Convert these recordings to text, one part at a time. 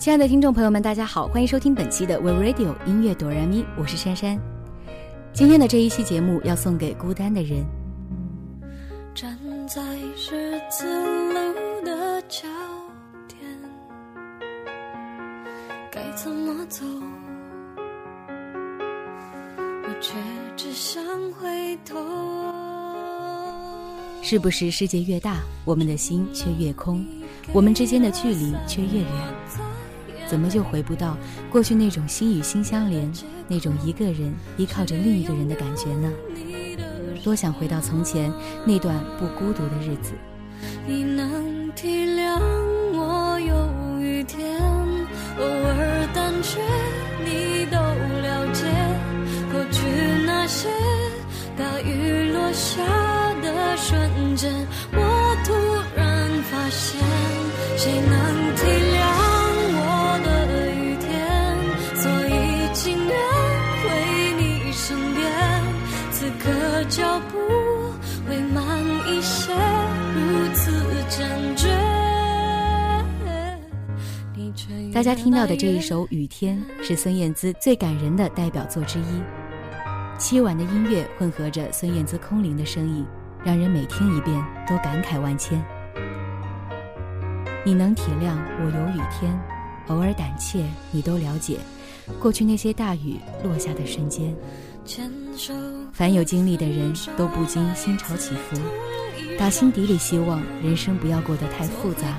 亲爱的听众朋友们，大家好，欢迎收听本期的 We Radio 音乐哆来咪，我是珊珊。今天的这一期节目要送给孤单的人。站在十字路的交点，该怎么走？我却只想回头。是不是世界越大，我们的心却越空？我们之间的距离却越远？怎么就回不到过去那种心与心相连，那种一个人依靠着另一个人的感觉呢？多想回到从前那段不孤独的日子。你能体谅我有雨天，偶尔胆怯，你都了解。过去那些大雨落下的瞬间，我突然发现，谁能大家听到的这一首《雨天》是孙燕姿最感人的代表作之一。凄婉的音乐混合着孙燕姿空灵的声音，让人每听一遍都感慨万千。你能体谅我有雨天，偶尔胆怯，你都了解。过去那些大雨落下的瞬间。凡有经历的人都不禁心潮起伏，打心底里希望人生不要过得太复杂，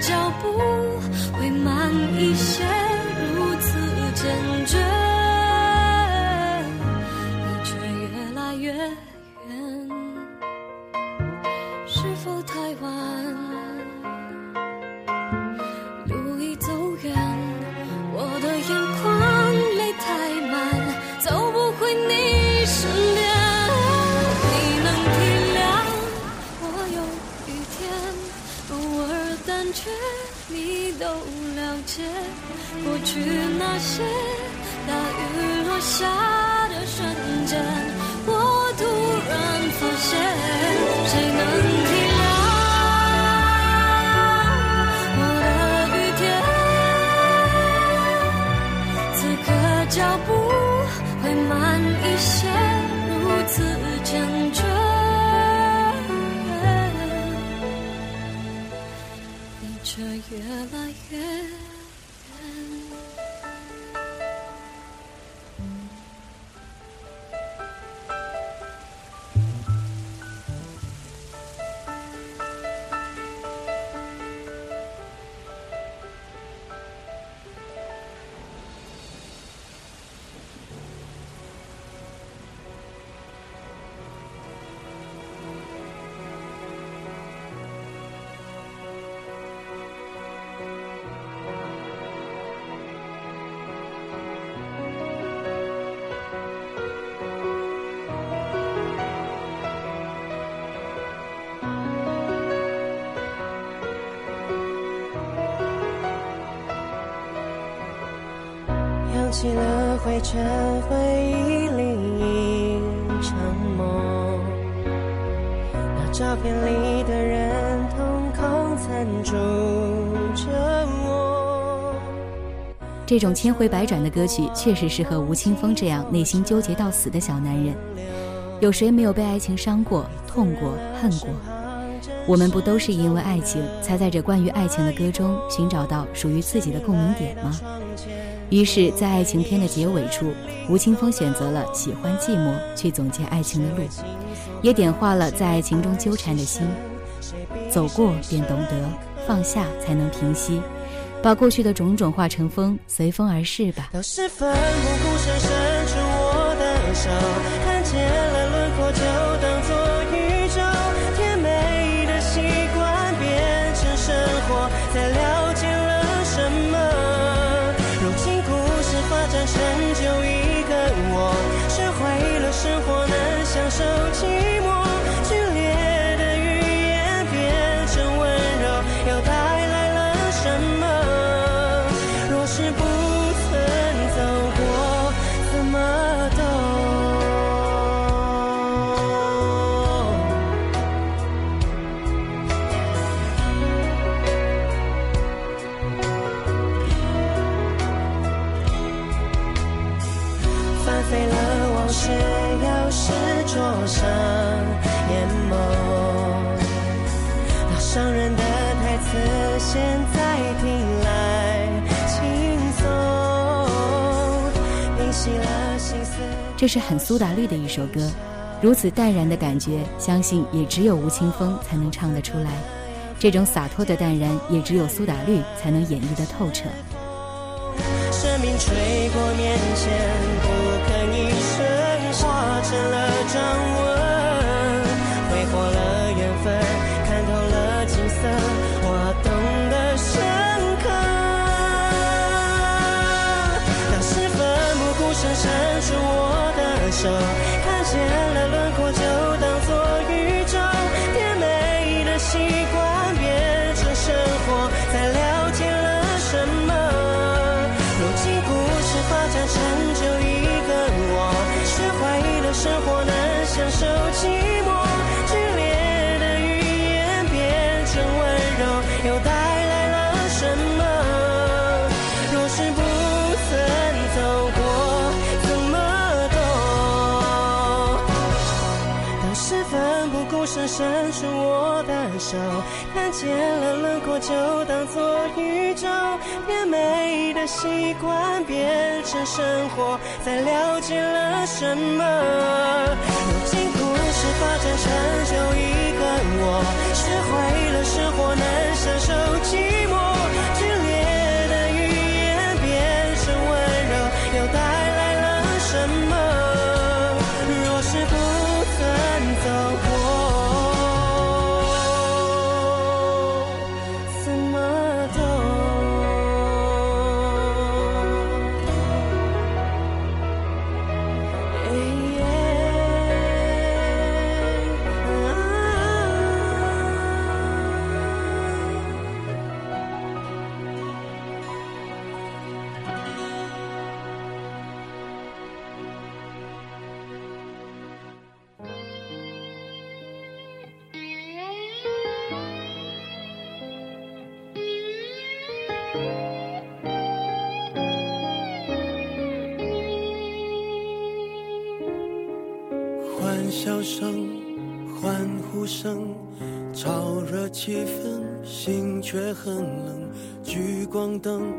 脚步会慢一些，如此坚决，你却越来越远。是否太晚？路已走远，我的眼眶泪太满，走不回你身边。你能体谅我，有一天偶尔。但却你都了解过去那些大雨落下的瞬间，我突然发现，谁能体谅我的雨天？此刻脚步会慢一些，如此坚决，却越来越。起了灰尘，回忆里一场梦。那照片里的人，瞳孔残住着我。这种千回百转的歌曲，确实适合吴青峰这样内心纠结到死的小男人。有谁没有被爱情伤过、痛过、恨过？我们不都是因为爱情，才在这关于爱情的歌中寻找到属于自己的共鸣点吗？于是，在爱情片的结尾处，吴青峰选择了喜欢寂寞，去总结爱情的路，也点化了在爱情中纠缠的心。走过便懂得，放下才能平息，把过去的种种化成风，随风而逝吧。到时分，模糊深深出我的手，看见了轮廓就当作享受寂寞，剧烈的语言变成温柔，又带来了什么？若是不曾走过，怎么懂？翻飞了往事。是灼伤眼眸。那伤人的台词，现在听来轻松，平息了心思。这是很苏打绿的一首歌，如此淡然的感觉，相信也只有吴青峰才能唱得出来。这种洒脱的淡然，也只有苏打绿才能演绎得透彻。生命吹过面前，事发展成就一个我，学会了生活，能享受寂寞。剧烈的语言变成温柔，又带来了什么？若是不曾走过，怎么懂？当时奋不顾身伸出我的手，看见了轮廓，就当作宇宙。甜美习惯变成生活，才了解了什么。如今故事发展成就一个我，学会了生活，难享受寂寞。欢笑声、欢呼声，炒热气氛，心却很冷。聚光灯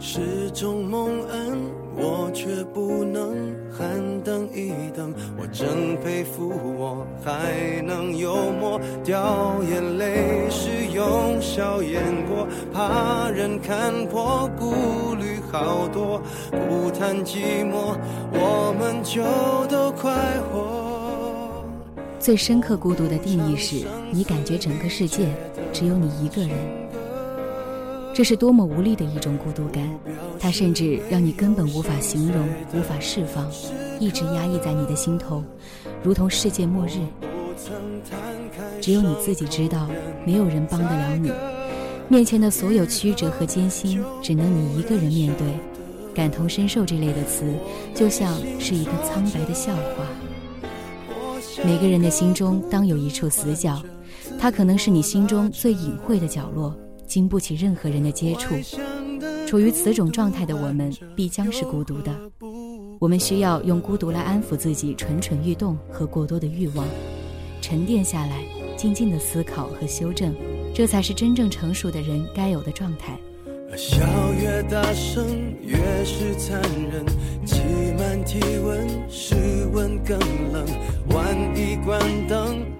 是种蒙恩，我却不能喊等一等。我真佩服我还能幽默，掉眼泪是用笑掩过，怕人看破，顾虑好多。不谈寂寞，我们就都快活。最深刻孤独的定义是，你感觉整个世界只有你一个人。这是多么无力的一种孤独感，它甚至让你根本无法形容、无法释放，一直压抑在你的心头，如同世界末日。只有你自己知道，没有人帮得了你。面前的所有曲折和艰辛，只能你一个人面对。感同身受这类的词，就像是一个苍白的笑话。每个人的心中当有一处死角，它可能是你心中最隐晦的角落，经不起任何人的接触。处于此种状态的我们，必将是孤独的。我们需要用孤独来安抚自己蠢蠢欲动和过多的欲望，沉淀下来，静静的思考和修正，这才是真正成熟的人该有的状态。笑越大声，越是残忍。挤满体温，室温更冷。万一关灯，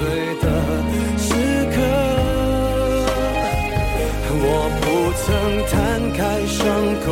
碎的时刻。我不曾摊开伤口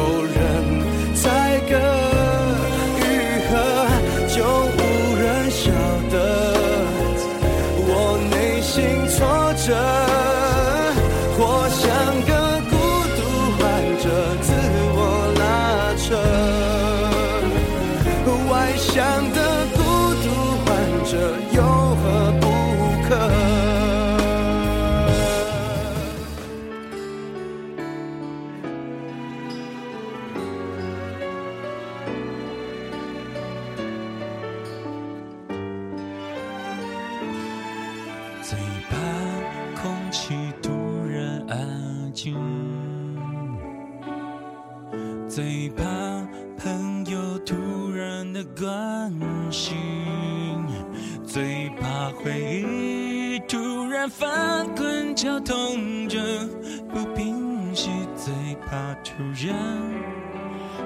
最怕朋友突然的关心，最怕回忆突然翻滚绞痛着不平息，最怕突然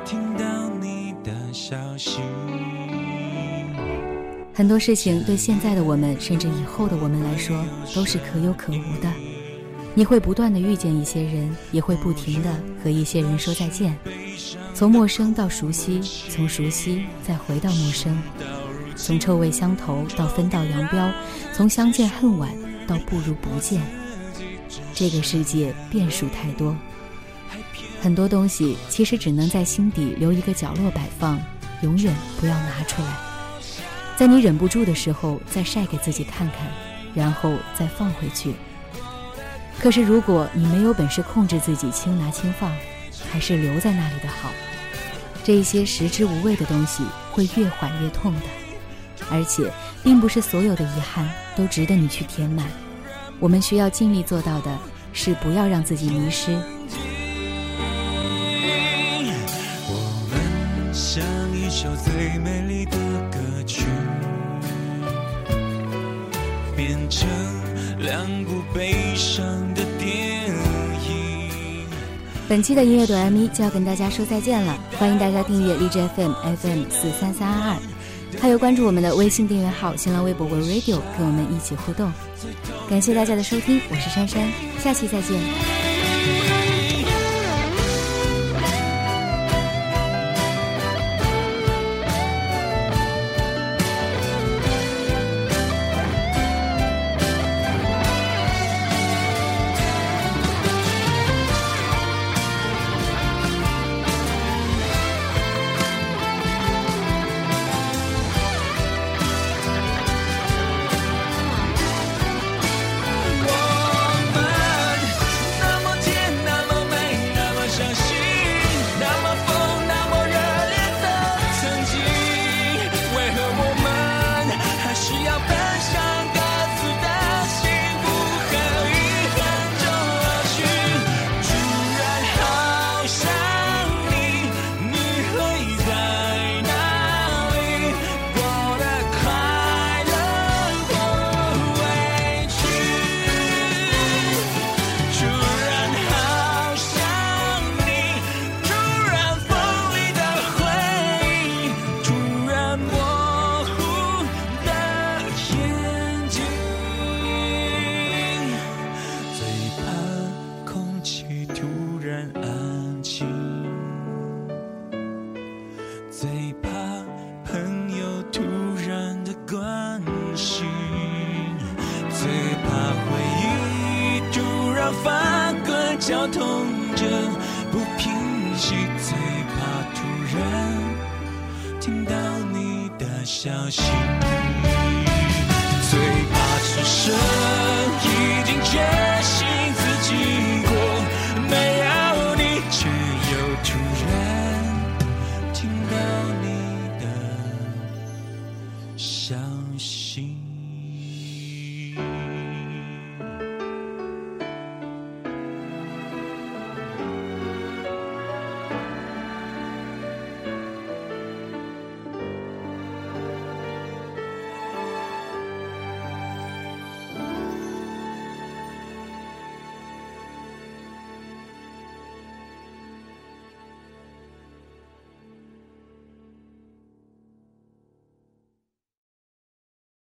听到你的消息。很多事情对现在的我们，甚至以后的我们来说，都是可有可无的。你会不断的遇见一些人，也会不停的和一些人说再见。从陌生到熟悉，从熟悉再回到陌生，从臭味相投到分道扬镳，从相见恨晚到不如不见。这个世界变数太多，很多东西其实只能在心底留一个角落摆放，永远不要拿出来。在你忍不住的时候，再晒给自己看看，然后再放回去。可是如果你没有本事控制自己轻拿轻放，还是留在那里的好。这些食之无味的东西会越缓越痛的，而且并不是所有的遗憾都值得你去填满。我们需要尽力做到的是不要让自己迷失。我们像一首最美丽的歌曲，变成两部悲伤的。本期的音乐哆 M 一就要跟大家说再见了，欢迎大家订阅荔枝 FM FM 四三三二二，还有关注我们的微信订阅号、新浪微博 We Radio，跟我们一起互动。感谢大家的收听，我是珊珊，下期再见。突然翻滚绞痛着不平息，最怕突然听到你的消息，